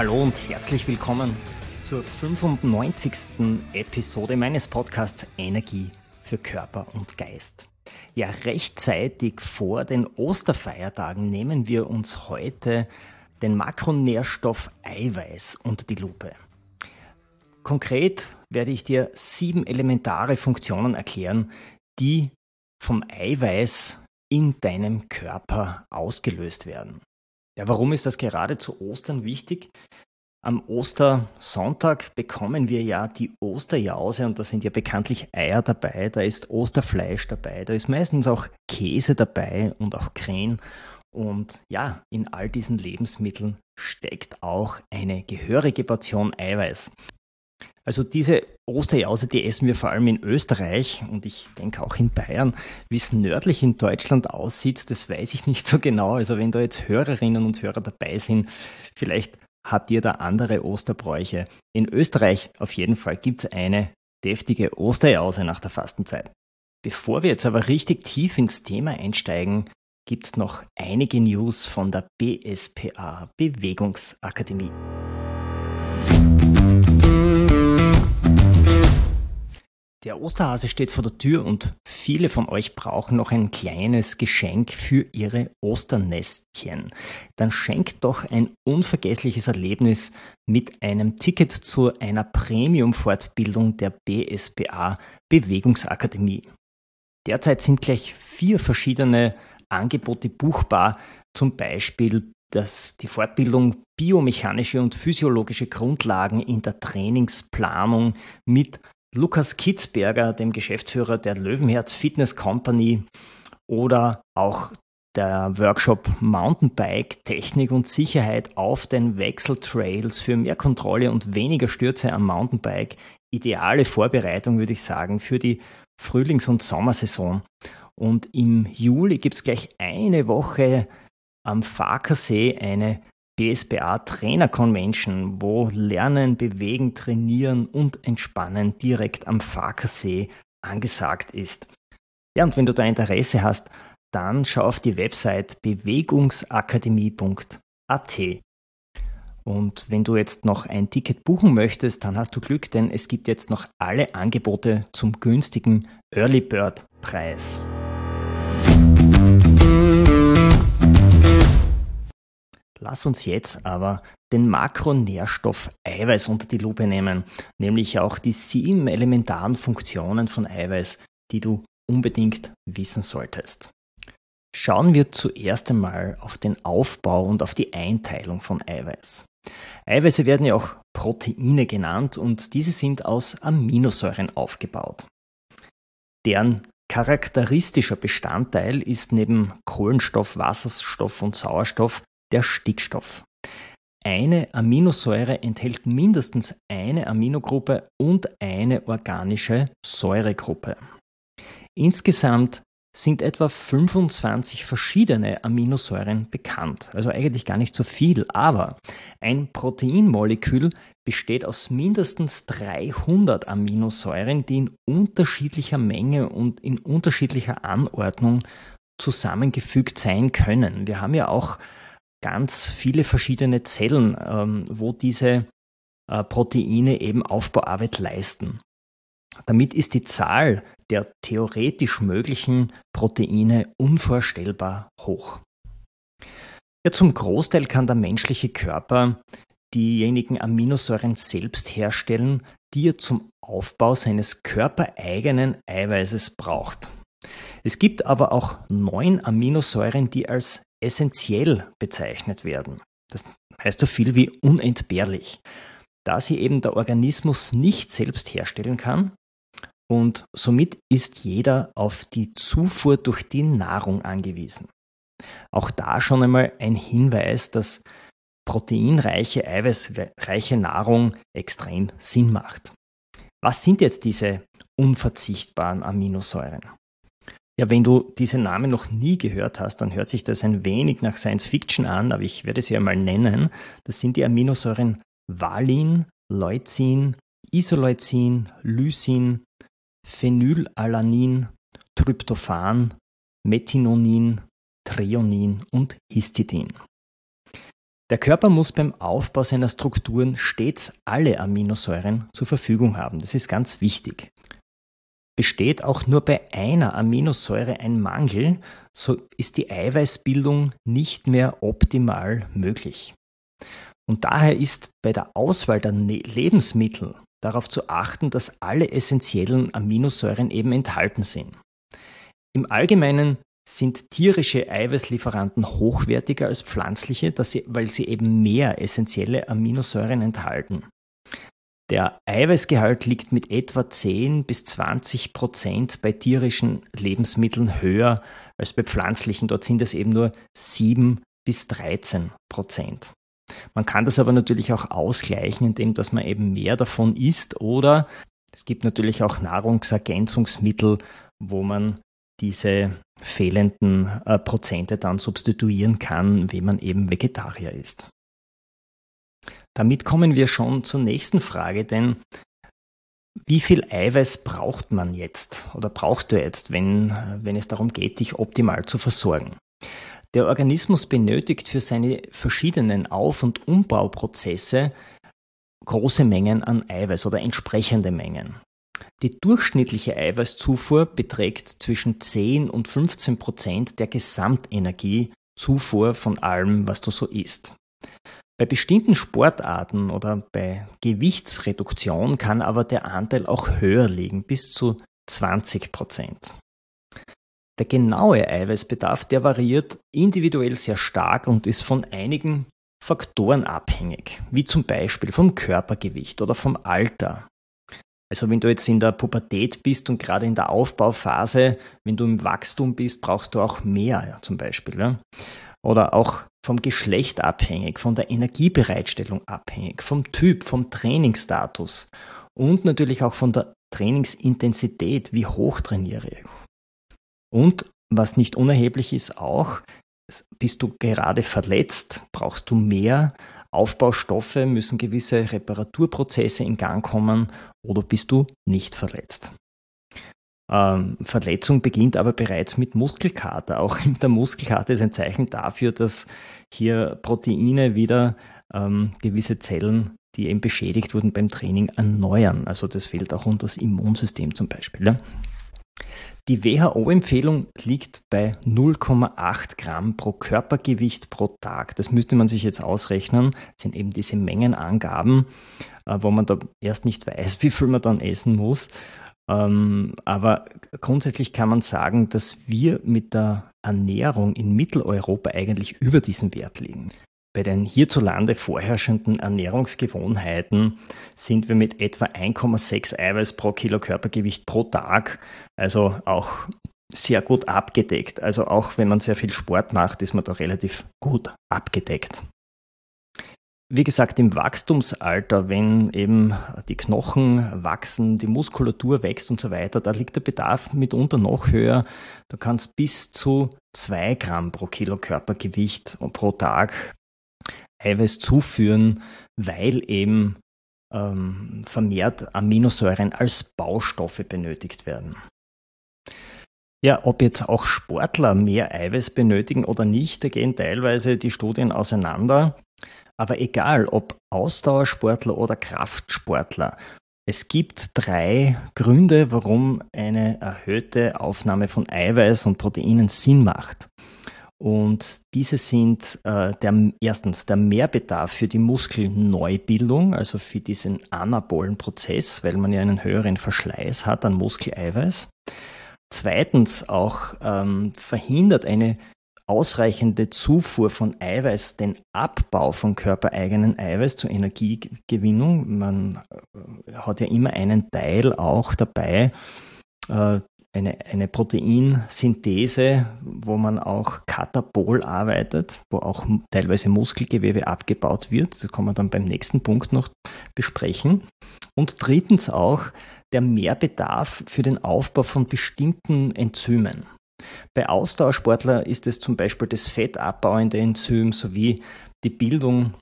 Hallo und herzlich willkommen zur 95. Episode meines Podcasts Energie für Körper und Geist. Ja, rechtzeitig vor den Osterfeiertagen nehmen wir uns heute den Makronährstoff Eiweiß unter die Lupe. Konkret werde ich dir sieben elementare Funktionen erklären, die vom Eiweiß in deinem Körper ausgelöst werden. Ja, warum ist das gerade zu Ostern wichtig? Am Ostersonntag bekommen wir ja die Osterjause und da sind ja bekanntlich Eier dabei, da ist Osterfleisch dabei, da ist meistens auch Käse dabei und auch Krähen. Und ja, in all diesen Lebensmitteln steckt auch eine gehörige Portion Eiweiß. Also diese Osterjause, die essen wir vor allem in Österreich und ich denke auch in Bayern. Wie es nördlich in Deutschland aussieht, das weiß ich nicht so genau. Also wenn da jetzt Hörerinnen und Hörer dabei sind, vielleicht habt ihr da andere Osterbräuche. In Österreich auf jeden Fall gibt es eine deftige Osterjause nach der Fastenzeit. Bevor wir jetzt aber richtig tief ins Thema einsteigen, gibt es noch einige News von der BSPA Bewegungsakademie. Der Osterhase steht vor der Tür und viele von euch brauchen noch ein kleines Geschenk für ihre Osternestchen. Dann schenkt doch ein unvergessliches Erlebnis mit einem Ticket zu einer Premium-Fortbildung der BSBA Bewegungsakademie. Derzeit sind gleich vier verschiedene Angebote buchbar, zum Beispiel dass die Fortbildung biomechanische und physiologische Grundlagen in der Trainingsplanung mit Lukas Kitzberger, dem Geschäftsführer der Löwenherz Fitness Company oder auch der Workshop Mountainbike, Technik und Sicherheit auf den Wechseltrails für mehr Kontrolle und weniger Stürze am Mountainbike. Ideale Vorbereitung, würde ich sagen, für die Frühlings- und Sommersaison. Und im Juli gibt es gleich eine Woche am Farkersee eine BSBA Trainer Convention, wo Lernen, Bewegen, Trainieren und Entspannen direkt am Farkersee angesagt ist. Ja, und wenn du da Interesse hast, dann schau auf die Website bewegungsakademie.at. Und wenn du jetzt noch ein Ticket buchen möchtest, dann hast du Glück, denn es gibt jetzt noch alle Angebote zum günstigen Early Bird Preis. Lass uns jetzt aber den Makronährstoff Eiweiß unter die Lupe nehmen, nämlich auch die sieben elementaren Funktionen von Eiweiß, die du unbedingt wissen solltest. Schauen wir zuerst einmal auf den Aufbau und auf die Einteilung von Eiweiß. Eiweiße werden ja auch Proteine genannt und diese sind aus Aminosäuren aufgebaut. Deren charakteristischer Bestandteil ist neben Kohlenstoff, Wasserstoff und Sauerstoff der Stickstoff. Eine Aminosäure enthält mindestens eine Aminogruppe und eine organische Säuregruppe. Insgesamt sind etwa 25 verschiedene Aminosäuren bekannt. Also eigentlich gar nicht so viel, aber ein Proteinmolekül besteht aus mindestens 300 Aminosäuren, die in unterschiedlicher Menge und in unterschiedlicher Anordnung zusammengefügt sein können. Wir haben ja auch ganz viele verschiedene Zellen, ähm, wo diese äh, Proteine eben Aufbauarbeit leisten. Damit ist die Zahl der theoretisch möglichen Proteine unvorstellbar hoch. Ja, zum Großteil kann der menschliche Körper diejenigen Aminosäuren selbst herstellen, die er zum Aufbau seines körpereigenen Eiweißes braucht. Es gibt aber auch neun Aminosäuren, die als essentiell bezeichnet werden. Das heißt so viel wie unentbehrlich, da sie eben der Organismus nicht selbst herstellen kann und somit ist jeder auf die Zufuhr durch die Nahrung angewiesen. Auch da schon einmal ein Hinweis, dass proteinreiche, eiweißreiche Nahrung extrem Sinn macht. Was sind jetzt diese unverzichtbaren Aminosäuren? Ja, wenn du diese Namen noch nie gehört hast, dann hört sich das ein wenig nach Science Fiction an, aber ich werde sie einmal nennen. Das sind die Aminosäuren Valin, Leucin, Isoleucin, Lysin, Phenylalanin, Tryptophan, Methinonin, Treonin und Histidin. Der Körper muss beim Aufbau seiner Strukturen stets alle Aminosäuren zur Verfügung haben. Das ist ganz wichtig. Besteht auch nur bei einer Aminosäure ein Mangel, so ist die Eiweißbildung nicht mehr optimal möglich. Und daher ist bei der Auswahl der ne-, Lebensmittel darauf zu achten, dass alle essentiellen Aminosäuren eben enthalten sind. Im Allgemeinen sind tierische Eiweißlieferanten hochwertiger als pflanzliche, sie, weil sie eben mehr essentielle Aminosäuren enthalten. Der Eiweißgehalt liegt mit etwa 10 bis 20 Prozent bei tierischen Lebensmitteln höher als bei pflanzlichen. Dort sind es eben nur 7 bis 13 Prozent. Man kann das aber natürlich auch ausgleichen, indem dass man eben mehr davon isst oder es gibt natürlich auch Nahrungsergänzungsmittel, wo man diese fehlenden äh, Prozente dann substituieren kann, wenn man eben Vegetarier ist. Damit kommen wir schon zur nächsten Frage, denn wie viel Eiweiß braucht man jetzt oder brauchst du jetzt, wenn, wenn es darum geht, dich optimal zu versorgen? Der Organismus benötigt für seine verschiedenen Auf- und Umbauprozesse große Mengen an Eiweiß oder entsprechende Mengen. Die durchschnittliche Eiweißzufuhr beträgt zwischen 10 und 15 Prozent der Gesamtenergiezufuhr von allem, was du so isst. Bei bestimmten Sportarten oder bei Gewichtsreduktion kann aber der Anteil auch höher liegen, bis zu 20 Prozent. Der genaue Eiweißbedarf, der variiert individuell sehr stark und ist von einigen Faktoren abhängig, wie zum Beispiel vom Körpergewicht oder vom Alter, also wenn du jetzt in der Pubertät bist und gerade in der Aufbauphase, wenn du im Wachstum bist, brauchst du auch mehr ja, zum Beispiel. Ja? Oder auch vom Geschlecht abhängig, von der Energiebereitstellung abhängig, vom Typ, vom Trainingsstatus und natürlich auch von der Trainingsintensität, wie hoch trainiere ich. Und was nicht unerheblich ist auch, bist du gerade verletzt, brauchst du mehr Aufbaustoffe, müssen gewisse Reparaturprozesse in Gang kommen oder bist du nicht verletzt. Ähm, Verletzung beginnt aber bereits mit Muskelkater. Auch der Muskelkater ist ein Zeichen dafür, dass hier Proteine wieder ähm, gewisse Zellen, die eben beschädigt wurden beim Training, erneuern. Also das fehlt auch unter das Immunsystem zum Beispiel. Ja? Die WHO-Empfehlung liegt bei 0,8 Gramm pro Körpergewicht pro Tag. Das müsste man sich jetzt ausrechnen. Das sind eben diese Mengenangaben, äh, wo man da erst nicht weiß, wie viel man dann essen muss. Ähm, aber grundsätzlich kann man sagen, dass wir mit der Ernährung in Mitteleuropa eigentlich über diesen Wert liegen. Bei den hierzulande vorherrschenden Ernährungsgewohnheiten sind wir mit etwa 1,6 Eiweiß pro Kilo Körpergewicht pro Tag, also auch sehr gut abgedeckt. Also auch wenn man sehr viel Sport macht, ist man da relativ gut abgedeckt. Wie gesagt, im Wachstumsalter, wenn eben die Knochen wachsen, die Muskulatur wächst und so weiter, da liegt der Bedarf mitunter noch höher. Da kann es bis zu 2 Gramm pro Kilo Körpergewicht pro Tag Eiweiß zuführen, weil eben ähm, vermehrt Aminosäuren als Baustoffe benötigt werden. Ja, ob jetzt auch Sportler mehr Eiweiß benötigen oder nicht, da gehen teilweise die Studien auseinander. Aber egal, ob Ausdauersportler oder Kraftsportler, es gibt drei Gründe, warum eine erhöhte Aufnahme von Eiweiß und Proteinen Sinn macht. Und diese sind äh, der, erstens der Mehrbedarf für die Muskelneubildung, also für diesen anabolen Prozess, weil man ja einen höheren Verschleiß hat an Muskeleiweiß. Zweitens auch ähm, verhindert eine ausreichende Zufuhr von Eiweiß den Abbau von körpereigenen Eiweiß zur Energiegewinnung. Man äh, hat ja immer einen Teil auch dabei, äh, eine, eine Proteinsynthese, wo man auch katabol arbeitet, wo auch teilweise Muskelgewebe abgebaut wird. Das kann man dann beim nächsten Punkt noch besprechen. Und drittens auch der Mehrbedarf für den Aufbau von bestimmten Enzymen. Bei Ausdauersportlern ist es zum Beispiel das fettabbauende Enzym sowie die Bildung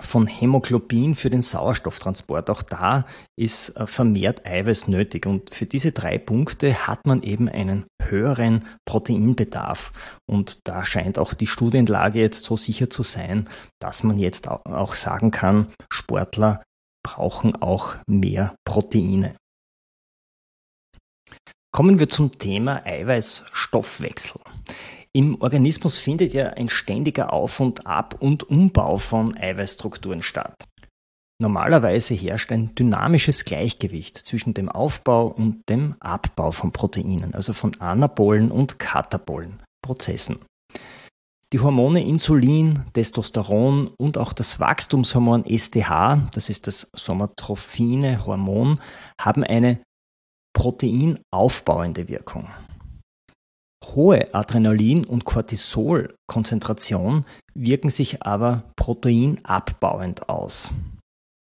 von Hämoglobin für den Sauerstofftransport. Auch da ist äh, vermehrt Eiweiß nötig. Und für diese drei Punkte hat man eben einen höheren Proteinbedarf. Und da scheint auch die Studienlage jetzt so sicher zu sein, dass man jetzt auch sagen kann, Sportler brauchen auch mehr Proteine. Kommen wir zum Thema Eiweißstoffwechsel. Im Organismus findet ja ein ständiger Auf und Ab und Umbau von Eiweißstrukturen statt. Normalerweise herrscht ein dynamisches Gleichgewicht zwischen dem Aufbau und dem Abbau von Proteinen, also von anabolen und katabolen Prozessen. Die Hormone Insulin, Testosteron und auch das Wachstumshormon STH, das ist das somatrophine Hormon, haben eine proteinaufbauende Wirkung hohe Adrenalin- und Cortisol-Konzentration wirken sich aber proteinabbauend aus.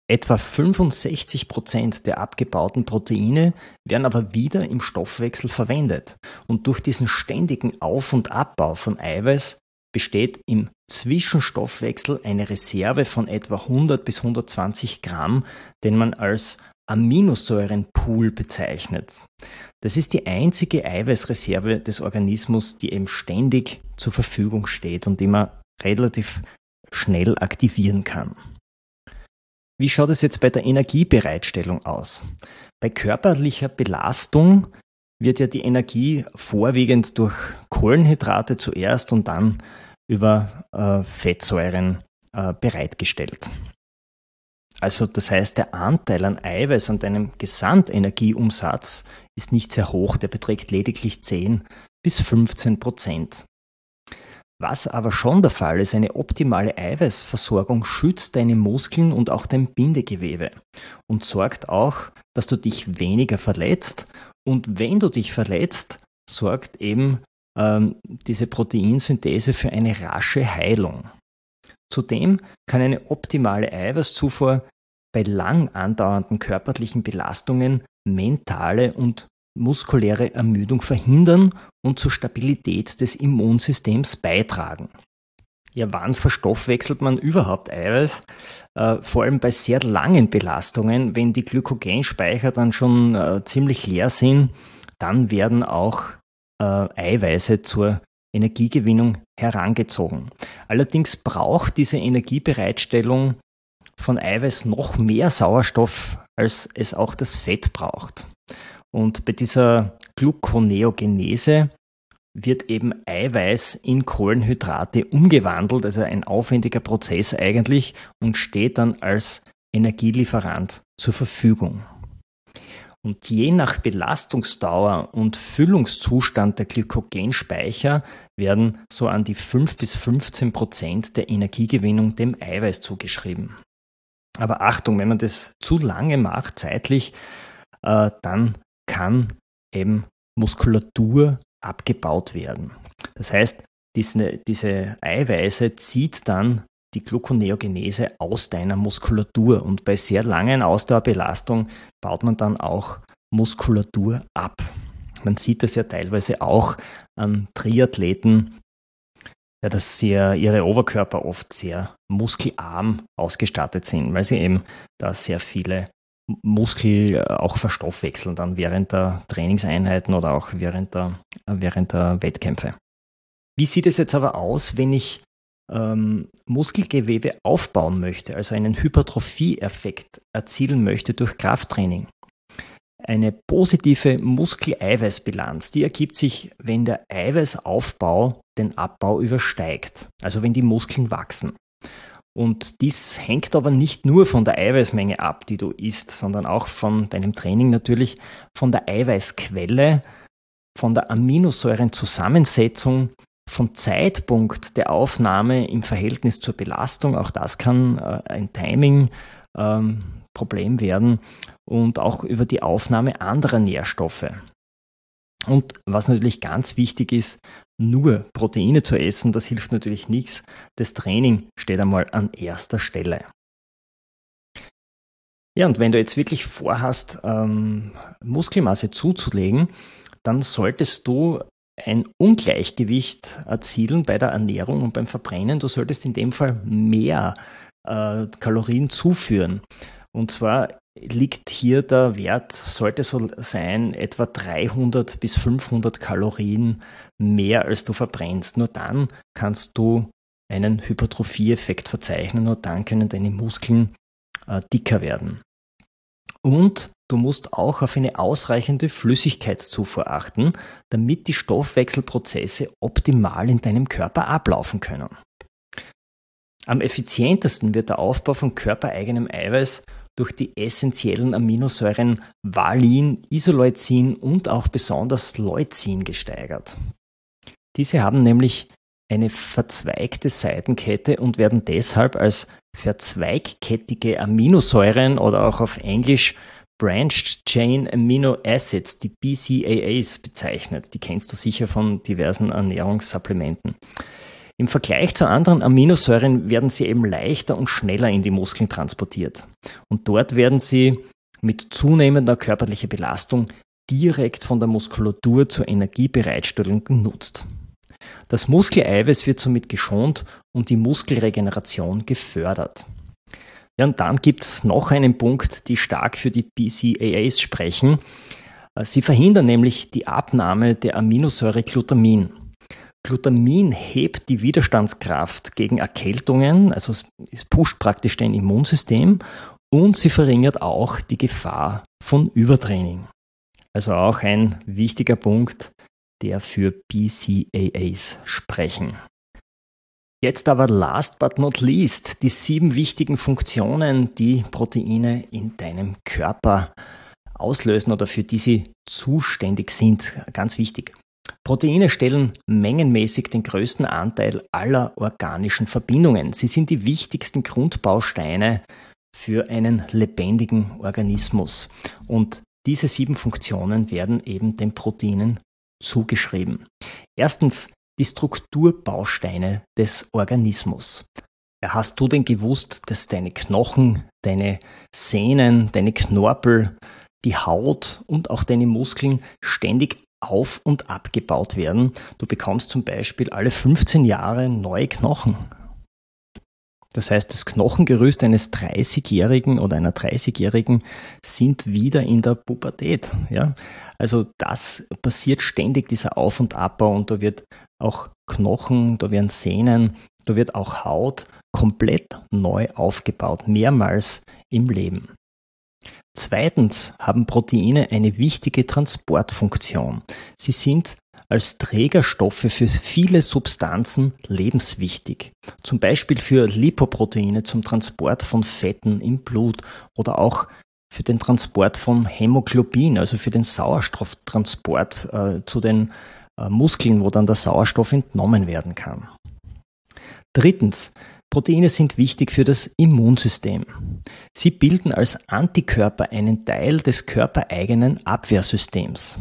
Etwa 65 Prozent der abgebauten Proteine werden aber wieder im Stoffwechsel verwendet. Und durch diesen ständigen Auf- und Abbau von Eiweiß besteht im Zwischenstoffwechsel eine Reserve von etwa 100 bis 120 Gramm, den man als Aminosäurenpool bezeichnet. Das ist die einzige Eiweißreserve des Organismus, die eben ständig zur Verfügung steht und die man relativ schnell aktivieren kann. Wie schaut es jetzt bei der Energiebereitstellung aus? Bei körperlicher Belastung wird ja die Energie vorwiegend durch Kohlenhydrate zuerst und dann über äh, Fettsäuren äh, bereitgestellt. Also das heißt, der Anteil an Eiweiß an deinem Gesamtenergieumsatz ist nicht sehr hoch, der beträgt lediglich 10 bis 15 Prozent. Was aber schon der Fall ist, eine optimale Eiweißversorgung schützt deine Muskeln und auch dein Bindegewebe und sorgt auch, dass du dich weniger verletzt. Und wenn du dich verletzt, sorgt eben ähm, diese Proteinsynthese für eine rasche Heilung. Zudem kann eine optimale Eiweißzufuhr bei lang andauernden körperlichen Belastungen mentale und muskuläre Ermüdung verhindern und zur Stabilität des Immunsystems beitragen. Ja, wann verstoffwechselt man überhaupt Eiweiß? Äh, vor allem bei sehr langen Belastungen, wenn die Glykogenspeicher dann schon äh, ziemlich leer sind, dann werden auch äh, Eiweiße zur Energiegewinnung herangezogen. Allerdings braucht diese Energiebereitstellung von Eiweiß noch mehr Sauerstoff, als es auch das Fett braucht. Und bei dieser Gluconeogenese wird eben Eiweiß in Kohlenhydrate umgewandelt, also ein aufwendiger Prozess eigentlich, und steht dann als Energielieferant zur Verfügung. Und je nach Belastungsdauer und Füllungszustand der Glykogenspeicher werden so an die 5 bis 15 Prozent der Energiegewinnung dem Eiweiß zugeschrieben. Aber Achtung, wenn man das zu lange macht, zeitlich, äh, dann kann eben Muskulatur abgebaut werden. Das heißt, diese, diese Eiweiße zieht dann die Gluconeogenese aus deiner Muskulatur. Und bei sehr langen Ausdauerbelastung baut man dann auch Muskulatur ab. Man sieht das ja teilweise auch an Triathleten, ja, dass sie ihre Oberkörper oft sehr muskelarm ausgestattet sind, weil sie eben da sehr viele Muskel äh, auch verstoffwechseln dann während der Trainingseinheiten oder auch während der, während der Wettkämpfe. Wie sieht es jetzt aber aus, wenn ich ähm, Muskelgewebe aufbauen möchte, also einen Hypertrophie-Effekt erzielen möchte durch Krafttraining. Eine positive Muskeleiweißbilanz, die ergibt sich, wenn der Eiweißaufbau den Abbau übersteigt, also wenn die Muskeln wachsen. Und dies hängt aber nicht nur von der Eiweißmenge ab, die du isst, sondern auch von deinem Training natürlich, von der Eiweißquelle, von der Aminosäurenzusammensetzung vom Zeitpunkt der Aufnahme im Verhältnis zur Belastung, auch das kann äh, ein Timing-Problem ähm, werden und auch über die Aufnahme anderer Nährstoffe. Und was natürlich ganz wichtig ist, nur Proteine zu essen, das hilft natürlich nichts. Das Training steht einmal an erster Stelle. Ja, und wenn du jetzt wirklich vorhast, ähm, Muskelmasse zuzulegen, dann solltest du ein Ungleichgewicht erzielen bei der Ernährung und beim Verbrennen. Du solltest in dem Fall mehr äh, Kalorien zuführen. Und zwar liegt hier der Wert, sollte so sein, etwa 300 bis 500 Kalorien mehr als du verbrennst. Nur dann kannst du einen Hypertrophie-Effekt verzeichnen, nur dann können deine Muskeln äh, dicker werden. Und du musst auch auf eine ausreichende Flüssigkeitszufuhr achten, damit die Stoffwechselprozesse optimal in deinem Körper ablaufen können. Am effizientesten wird der Aufbau von körpereigenem Eiweiß durch die essentiellen Aminosäuren Valin, Isoleucin und auch besonders Leucin gesteigert. Diese haben nämlich eine verzweigte Seitenkette und werden deshalb als verzweigkettige Aminosäuren oder auch auf Englisch Branched Chain Amino Acids, die BCAAs, bezeichnet. Die kennst du sicher von diversen Ernährungssupplementen. Im Vergleich zu anderen Aminosäuren werden sie eben leichter und schneller in die Muskeln transportiert. Und dort werden sie mit zunehmender körperlicher Belastung direkt von der Muskulatur zur Energiebereitstellung genutzt. Das Muskeleiweiß wird somit geschont und die Muskelregeneration gefördert. Ja, und dann gibt es noch einen Punkt, die stark für die BCAAs sprechen. Sie verhindern nämlich die Abnahme der Aminosäure Glutamin. Glutamin hebt die Widerstandskraft gegen Erkältungen, also es pusht praktisch dein Immunsystem und sie verringert auch die Gefahr von Übertraining. Also auch ein wichtiger Punkt, der für BCAAs sprechen. Jetzt aber last but not least die sieben wichtigen Funktionen, die Proteine in deinem Körper auslösen oder für die sie zuständig sind. Ganz wichtig. Proteine stellen mengenmäßig den größten Anteil aller organischen Verbindungen. Sie sind die wichtigsten Grundbausteine für einen lebendigen Organismus. Und diese sieben Funktionen werden eben den Proteinen zugeschrieben. Erstens die Strukturbausteine des Organismus. Hast du denn gewusst, dass deine Knochen, deine Sehnen, deine Knorpel, die Haut und auch deine Muskeln ständig auf und abgebaut werden? Du bekommst zum Beispiel alle 15 Jahre neue Knochen. Das heißt, das Knochengerüst eines 30-Jährigen oder einer 30-Jährigen sind wieder in der Pubertät. Ja? Also das passiert ständig, dieser Auf- und Abbau und da wird auch Knochen, da werden Sehnen, da wird auch Haut komplett neu aufgebaut, mehrmals im Leben. Zweitens haben Proteine eine wichtige Transportfunktion. Sie sind als Trägerstoffe für viele Substanzen lebenswichtig. Zum Beispiel für Lipoproteine zum Transport von Fetten im Blut oder auch für den Transport von Hämoglobin, also für den Sauerstofftransport äh, zu den Muskeln, wo dann der Sauerstoff entnommen werden kann. Drittens, Proteine sind wichtig für das Immunsystem. Sie bilden als Antikörper einen Teil des körpereigenen Abwehrsystems.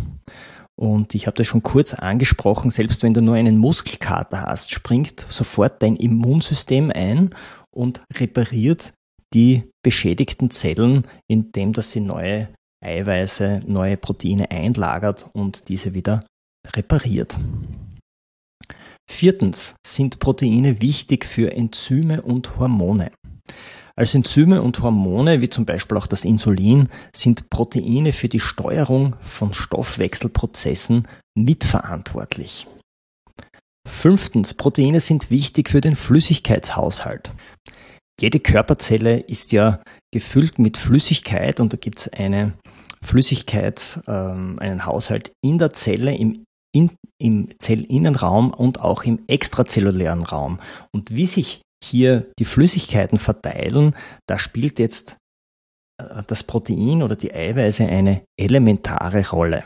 Und ich habe das schon kurz angesprochen, selbst wenn du nur einen Muskelkater hast, springt sofort dein Immunsystem ein und repariert die beschädigten Zellen, indem das sie neue Eiweiße, neue Proteine einlagert und diese wieder repariert. Viertens sind Proteine wichtig für Enzyme und Hormone. Als Enzyme und Hormone, wie zum Beispiel auch das Insulin, sind Proteine für die Steuerung von Stoffwechselprozessen mitverantwortlich. Fünftens, Proteine sind wichtig für den Flüssigkeitshaushalt. Jede Körperzelle ist ja gefüllt mit Flüssigkeit und da gibt es eine Flüssigkeit, ähm, einen Haushalt in der Zelle, im, in, im Zellinnenraum und auch im extrazellulären Raum. Und wie sich hier die Flüssigkeiten verteilen, da spielt jetzt äh, das Protein oder die Eiweiße eine elementare Rolle.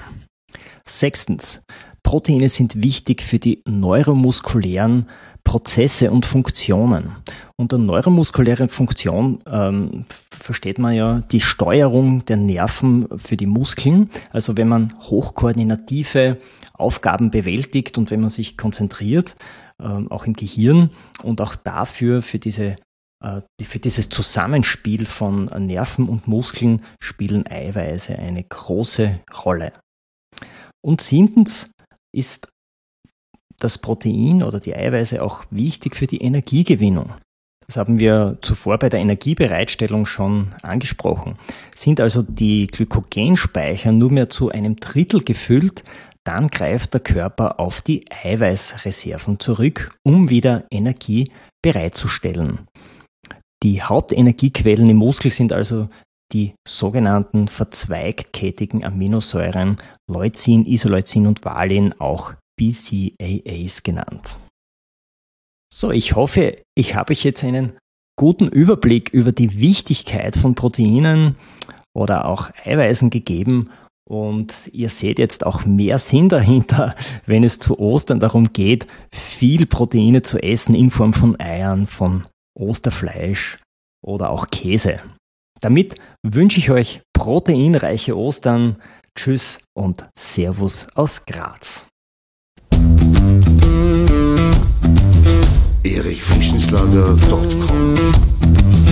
Sechstens, Proteine sind wichtig für die neuromuskulären Prozesse und Funktionen. Unter neuromuskulären Funktion ähm, versteht man ja die Steuerung der Nerven für die Muskeln. Also wenn man hochkoordinative Aufgaben bewältigt und wenn man sich konzentriert, ähm, auch im Gehirn und auch dafür, für diese äh, für dieses Zusammenspiel von Nerven und Muskeln spielen Eiweiße eine große Rolle. Und siebtens ist das Protein oder die Eiweiße auch wichtig für die Energiegewinnung. Das haben wir zuvor bei der Energiebereitstellung schon angesprochen. Sind also die Glykogenspeicher nur mehr zu einem Drittel gefüllt, dann greift der Körper auf die Eiweißreserven zurück, um wieder Energie bereitzustellen. Die Hauptenergiequellen im Muskel sind also die sogenannten verzweigtkettigen Aminosäuren Leucin, Isoleucin und Valin, auch BCAAs genannt. So, ich hoffe, ich habe euch jetzt einen guten Überblick über die Wichtigkeit von Proteinen oder auch Eiweißen gegeben und ihr seht jetzt auch mehr Sinn dahinter, wenn es zu Ostern darum geht, viel Proteine zu essen in Form von Eiern, von Osterfleisch oder auch Käse. Damit wünsche ich euch proteinreiche Ostern. Tschüss und Servus aus Graz. erichfrischenschlager.com